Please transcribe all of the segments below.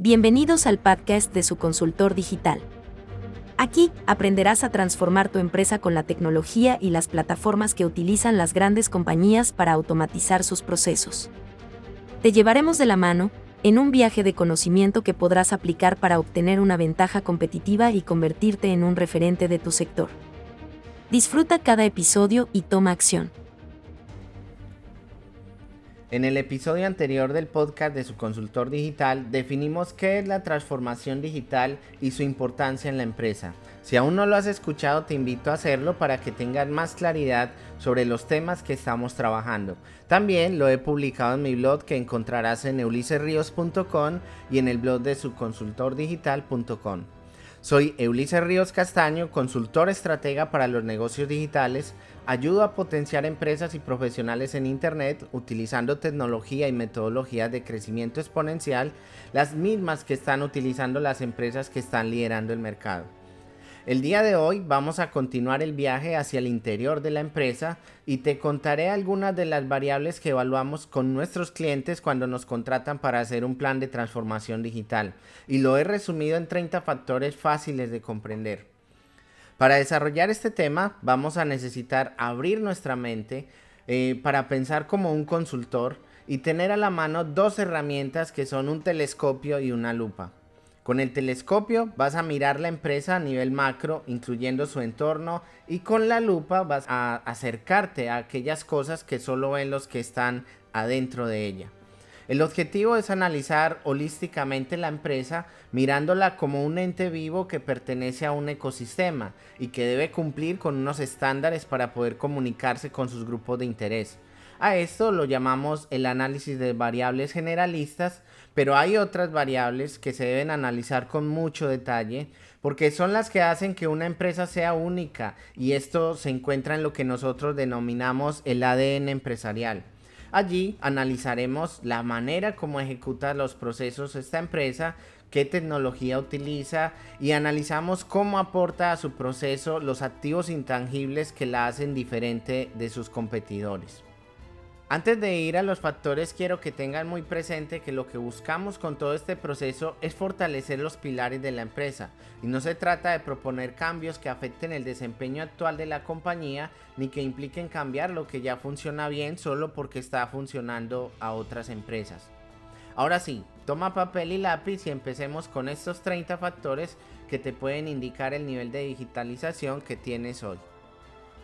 Bienvenidos al podcast de su consultor digital. Aquí aprenderás a transformar tu empresa con la tecnología y las plataformas que utilizan las grandes compañías para automatizar sus procesos. Te llevaremos de la mano en un viaje de conocimiento que podrás aplicar para obtener una ventaja competitiva y convertirte en un referente de tu sector. Disfruta cada episodio y toma acción. En el episodio anterior del podcast de su consultor digital definimos qué es la transformación digital y su importancia en la empresa. Si aún no lo has escuchado te invito a hacerlo para que tengas más claridad sobre los temas que estamos trabajando. También lo he publicado en mi blog que encontrarás en euliserios.com y en el blog de su consultordigital.com. Soy Ulises Ríos Castaño, consultor estratega para los negocios digitales. Ayudo a potenciar empresas y profesionales en Internet utilizando tecnología y metodologías de crecimiento exponencial, las mismas que están utilizando las empresas que están liderando el mercado. El día de hoy vamos a continuar el viaje hacia el interior de la empresa y te contaré algunas de las variables que evaluamos con nuestros clientes cuando nos contratan para hacer un plan de transformación digital y lo he resumido en 30 factores fáciles de comprender. Para desarrollar este tema vamos a necesitar abrir nuestra mente eh, para pensar como un consultor y tener a la mano dos herramientas que son un telescopio y una lupa. Con el telescopio vas a mirar la empresa a nivel macro, incluyendo su entorno, y con la lupa vas a acercarte a aquellas cosas que solo ven los que están adentro de ella. El objetivo es analizar holísticamente la empresa mirándola como un ente vivo que pertenece a un ecosistema y que debe cumplir con unos estándares para poder comunicarse con sus grupos de interés. A esto lo llamamos el análisis de variables generalistas, pero hay otras variables que se deben analizar con mucho detalle porque son las que hacen que una empresa sea única y esto se encuentra en lo que nosotros denominamos el ADN empresarial. Allí analizaremos la manera como ejecuta los procesos esta empresa, qué tecnología utiliza y analizamos cómo aporta a su proceso los activos intangibles que la hacen diferente de sus competidores. Antes de ir a los factores quiero que tengan muy presente que lo que buscamos con todo este proceso es fortalecer los pilares de la empresa y no se trata de proponer cambios que afecten el desempeño actual de la compañía ni que impliquen cambiar lo que ya funciona bien solo porque está funcionando a otras empresas. Ahora sí, toma papel y lápiz y empecemos con estos 30 factores que te pueden indicar el nivel de digitalización que tienes hoy.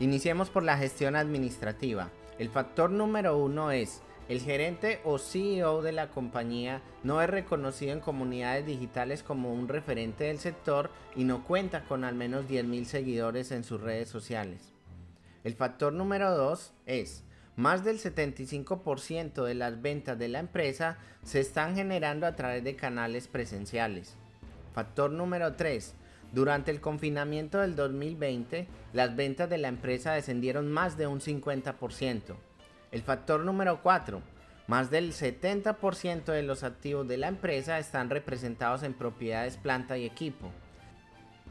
Iniciemos por la gestión administrativa. El factor número uno es el gerente o CEO de la compañía no es reconocido en comunidades digitales como un referente del sector y no cuenta con al menos 10.000 seguidores en sus redes sociales. El factor número 2 es más del 75% de las ventas de la empresa se están generando a través de canales presenciales. Factor número 3. Durante el confinamiento del 2020, las ventas de la empresa descendieron más de un 50%. El factor número 4. Más del 70% de los activos de la empresa están representados en propiedades, planta y equipo.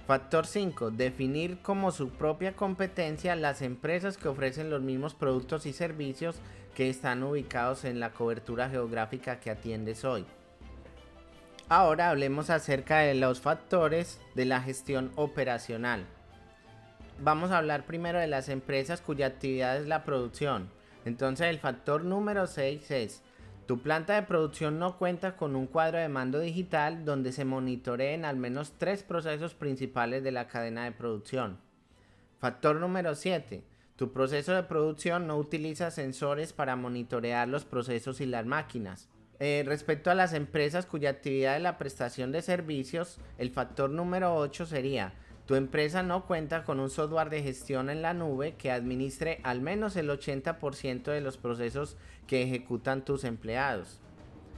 Factor 5. Definir como su propia competencia las empresas que ofrecen los mismos productos y servicios que están ubicados en la cobertura geográfica que atiendes hoy. Ahora hablemos acerca de los factores de la gestión operacional. Vamos a hablar primero de las empresas cuya actividad es la producción. Entonces el factor número 6 es, tu planta de producción no cuenta con un cuadro de mando digital donde se monitoreen al menos tres procesos principales de la cadena de producción. Factor número 7. Tu proceso de producción no utiliza sensores para monitorear los procesos y las máquinas. Eh, respecto a las empresas cuya actividad es la prestación de servicios, el factor número 8 sería, tu empresa no cuenta con un software de gestión en la nube que administre al menos el 80% de los procesos que ejecutan tus empleados.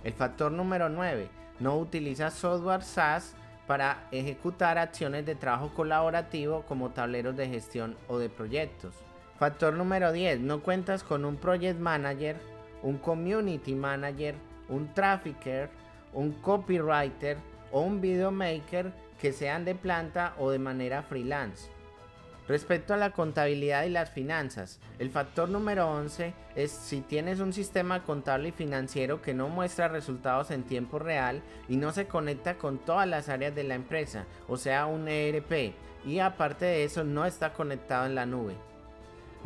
El factor número 9, no utiliza software SaaS para ejecutar acciones de trabajo colaborativo como tableros de gestión o de proyectos. Factor número 10, no cuentas con un project manager, un community manager, un trafficker, un copywriter o un videomaker que sean de planta o de manera freelance. Respecto a la contabilidad y las finanzas, el factor número 11 es si tienes un sistema contable y financiero que no muestra resultados en tiempo real y no se conecta con todas las áreas de la empresa, o sea, un ERP, y aparte de eso no está conectado en la nube.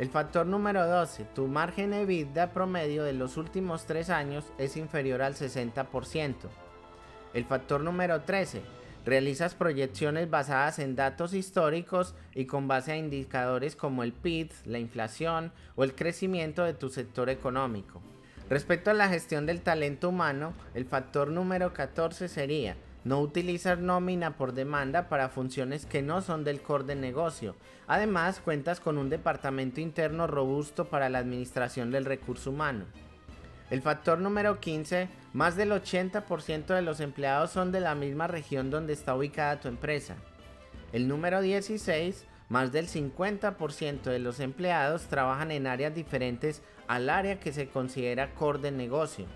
El factor número 12, tu margen EBITDA promedio de los últimos 3 años es inferior al 60%. El factor número 13, Realizas proyecciones basadas en datos históricos y con base a indicadores como el PIB, la inflación o el crecimiento de tu sector económico. Respecto a la gestión del talento humano, el factor número 14 sería no utilizar nómina por demanda para funciones que no son del core de negocio. Además, cuentas con un departamento interno robusto para la administración del recurso humano. El factor número 15, más del 80% de los empleados son de la misma región donde está ubicada tu empresa. El número 16, más del 50% de los empleados trabajan en áreas diferentes al área que se considera core de negocio.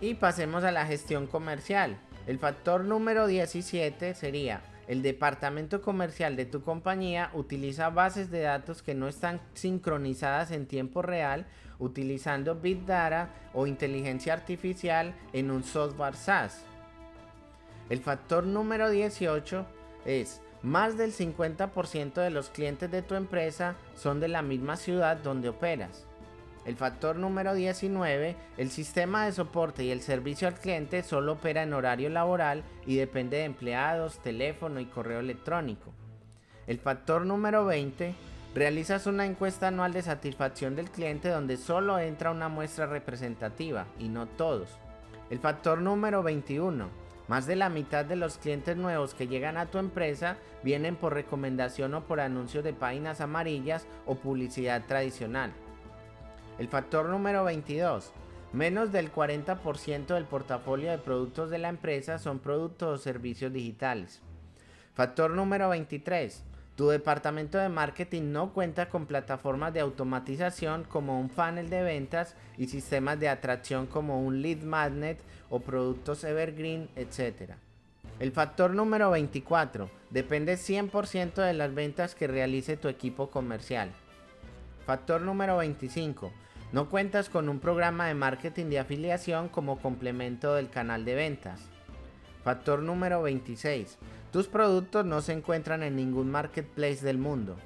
Y pasemos a la gestión comercial. El factor número 17 sería el departamento comercial de tu compañía utiliza bases de datos que no están sincronizadas en tiempo real utilizando Big Data o inteligencia artificial en un software SaaS. El factor número 18 es más del 50% de los clientes de tu empresa son de la misma ciudad donde operas. El factor número 19, el sistema de soporte y el servicio al cliente solo opera en horario laboral y depende de empleados, teléfono y correo electrónico. El factor número 20, realizas una encuesta anual de satisfacción del cliente donde solo entra una muestra representativa y no todos. El factor número 21, más de la mitad de los clientes nuevos que llegan a tu empresa vienen por recomendación o por anuncios de páginas amarillas o publicidad tradicional. El factor número 22. Menos del 40% del portafolio de productos de la empresa son productos o servicios digitales. Factor número 23. Tu departamento de marketing no cuenta con plataformas de automatización como un funnel de ventas y sistemas de atracción como un lead magnet o productos evergreen, etc. El factor número 24. Depende 100% de las ventas que realice tu equipo comercial. Factor número 25. No cuentas con un programa de marketing de afiliación como complemento del canal de ventas. Factor número 26. Tus productos no se encuentran en ningún marketplace del mundo.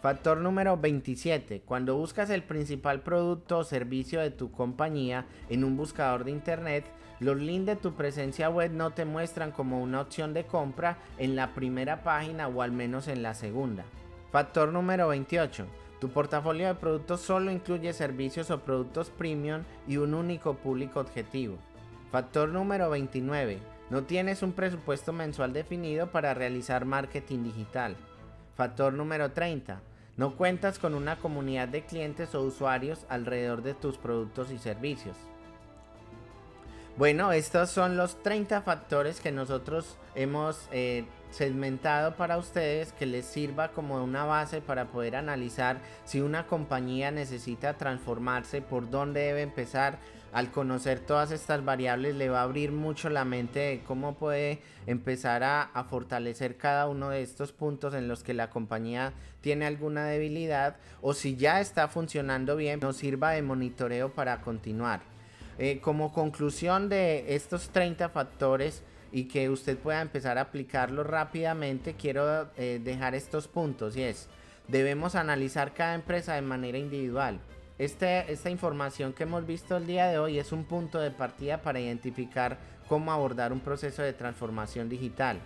Factor número 27. Cuando buscas el principal producto o servicio de tu compañía en un buscador de internet, los links de tu presencia web no te muestran como una opción de compra en la primera página o al menos en la segunda. Factor número 28. Tu portafolio de productos solo incluye servicios o productos premium y un único público objetivo. Factor número 29. No tienes un presupuesto mensual definido para realizar marketing digital. Factor número 30. No cuentas con una comunidad de clientes o usuarios alrededor de tus productos y servicios. Bueno, estos son los 30 factores que nosotros hemos eh, segmentado para ustedes que les sirva como una base para poder analizar si una compañía necesita transformarse, por dónde debe empezar. Al conocer todas estas variables le va a abrir mucho la mente de cómo puede empezar a, a fortalecer cada uno de estos puntos en los que la compañía tiene alguna debilidad o si ya está funcionando bien nos sirva de monitoreo para continuar. Eh, como conclusión de estos 30 factores y que usted pueda empezar a aplicarlos rápidamente, quiero eh, dejar estos puntos y es, debemos analizar cada empresa de manera individual. Este, esta información que hemos visto el día de hoy es un punto de partida para identificar cómo abordar un proceso de transformación digital.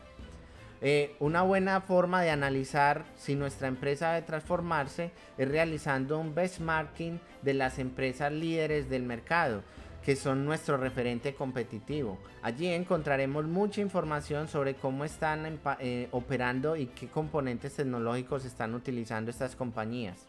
Eh, una buena forma de analizar si nuestra empresa debe transformarse es realizando un benchmarking de las empresas líderes del mercado que son nuestro referente competitivo. Allí encontraremos mucha información sobre cómo están eh, operando y qué componentes tecnológicos están utilizando estas compañías.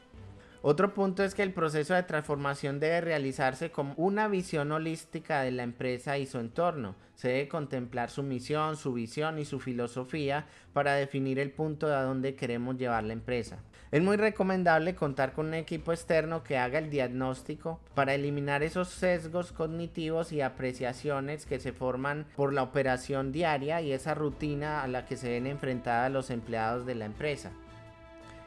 Otro punto es que el proceso de transformación debe realizarse con una visión holística de la empresa y su entorno. Se debe contemplar su misión, su visión y su filosofía para definir el punto de a dónde queremos llevar la empresa. Es muy recomendable contar con un equipo externo que haga el diagnóstico para eliminar esos sesgos cognitivos y apreciaciones que se forman por la operación diaria y esa rutina a la que se ven enfrentadas los empleados de la empresa.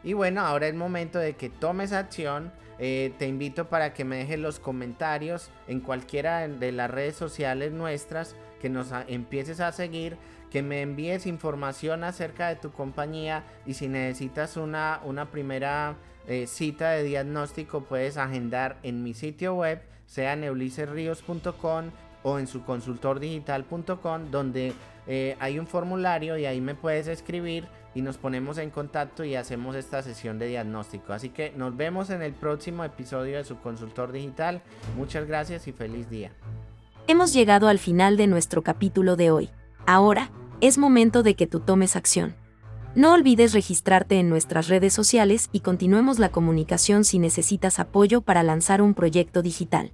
Y bueno, ahora es momento de que tomes acción. Eh, te invito para que me dejes los comentarios en cualquiera de las redes sociales nuestras, que nos empieces a seguir, que me envíes información acerca de tu compañía y si necesitas una, una primera eh, cita de diagnóstico puedes agendar en mi sitio web, sea neulicerrios.com o en su consultordigital.com donde eh, hay un formulario y ahí me puedes escribir y nos ponemos en contacto y hacemos esta sesión de diagnóstico. Así que nos vemos en el próximo episodio de su consultor digital. Muchas gracias y feliz día. Hemos llegado al final de nuestro capítulo de hoy. Ahora, es momento de que tú tomes acción. No olvides registrarte en nuestras redes sociales y continuemos la comunicación si necesitas apoyo para lanzar un proyecto digital.